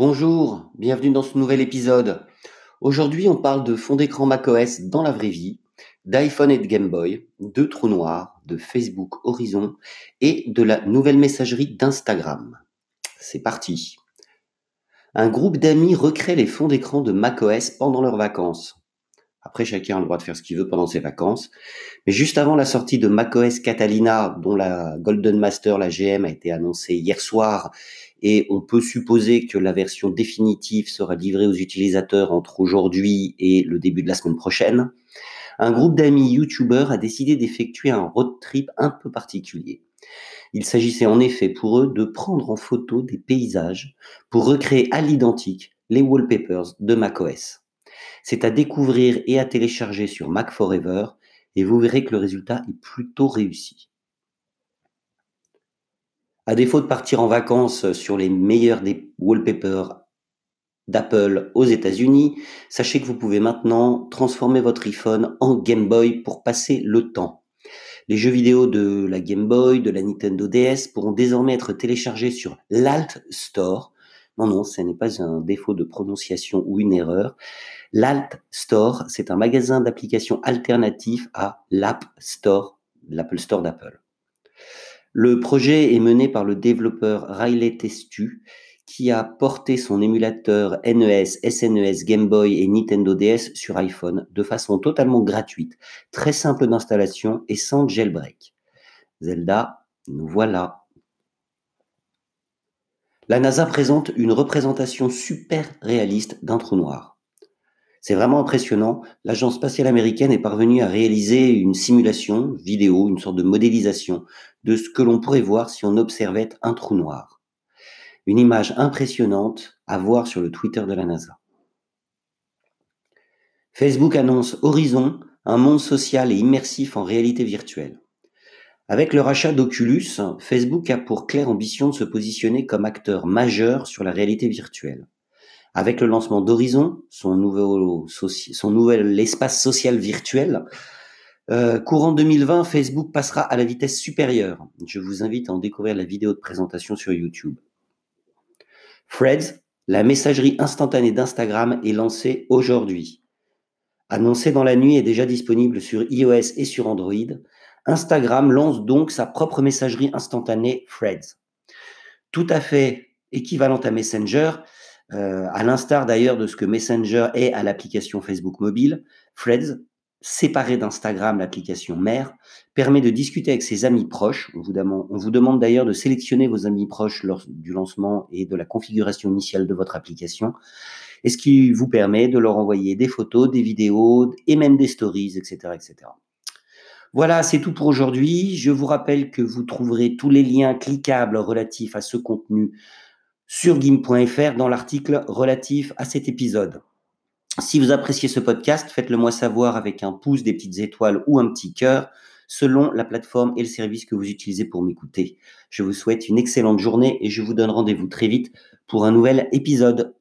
Bonjour, bienvenue dans ce nouvel épisode. Aujourd'hui, on parle de fond d'écran macOS dans la vraie vie, d'iPhone et de Game Boy, de trous noirs, de Facebook Horizon et de la nouvelle messagerie d'Instagram. C'est parti. Un groupe d'amis recrée les fonds d'écran de macOS pendant leurs vacances. Après, chacun a le droit de faire ce qu'il veut pendant ses vacances. Mais juste avant la sortie de macOS Catalina, dont la Golden Master, la GM, a été annoncée hier soir, et on peut supposer que la version définitive sera livrée aux utilisateurs entre aujourd'hui et le début de la semaine prochaine, un groupe d'amis YouTubers a décidé d'effectuer un road trip un peu particulier. Il s'agissait en effet pour eux de prendre en photo des paysages pour recréer à l'identique les wallpapers de macOS. C'est à découvrir et à télécharger sur Mac Forever et vous verrez que le résultat est plutôt réussi. À défaut de partir en vacances sur les meilleurs des wallpapers d'Apple aux États-Unis, sachez que vous pouvez maintenant transformer votre iPhone en Game Boy pour passer le temps. Les jeux vidéo de la Game Boy, de la Nintendo DS pourront désormais être téléchargés sur l'Alt Store. Non, non, ce n'est pas un défaut de prononciation ou une erreur. L'Alt Store, c'est un magasin d'applications alternatif à l'App Store, l'Apple Store d'Apple. Le projet est mené par le développeur Riley Testu, qui a porté son émulateur NES, SNES, Game Boy et Nintendo DS sur iPhone de façon totalement gratuite, très simple d'installation et sans jailbreak. Zelda, nous voilà. La NASA présente une représentation super réaliste d'un trou noir. C'est vraiment impressionnant. L'agence spatiale américaine est parvenue à réaliser une simulation vidéo, une sorte de modélisation de ce que l'on pourrait voir si on observait un trou noir. Une image impressionnante à voir sur le Twitter de la NASA. Facebook annonce Horizon, un monde social et immersif en réalité virtuelle. Avec le rachat d'Oculus, Facebook a pour claire ambition de se positionner comme acteur majeur sur la réalité virtuelle. Avec le lancement d'Horizon, son, nouvel espace social virtuel, euh, courant 2020, Facebook passera à la vitesse supérieure. Je vous invite à en découvrir la vidéo de présentation sur YouTube. Threads, la messagerie instantanée d'Instagram, est lancée aujourd'hui. Annoncée dans la nuit et déjà disponible sur iOS et sur Android, Instagram lance donc sa propre messagerie instantanée Threads. Tout à fait équivalente à Messenger, euh, à l'instar d'ailleurs de ce que Messenger est à l'application Facebook mobile, Threads séparé d'Instagram, l'application mère, permet de discuter avec ses amis proches. On vous demande, d'ailleurs de sélectionner vos amis proches lors du lancement et de la configuration initiale de votre application, et ce qui vous permet de leur envoyer des photos, des vidéos et même des stories, etc. etc. Voilà, c'est tout pour aujourd'hui. Je vous rappelle que vous trouverez tous les liens cliquables relatifs à ce contenu sur gim.fr dans l'article relatif à cet épisode. Si vous appréciez ce podcast, faites-le moi savoir avec un pouce, des petites étoiles ou un petit cœur, selon la plateforme et le service que vous utilisez pour m'écouter. Je vous souhaite une excellente journée et je vous donne rendez-vous très vite pour un nouvel épisode.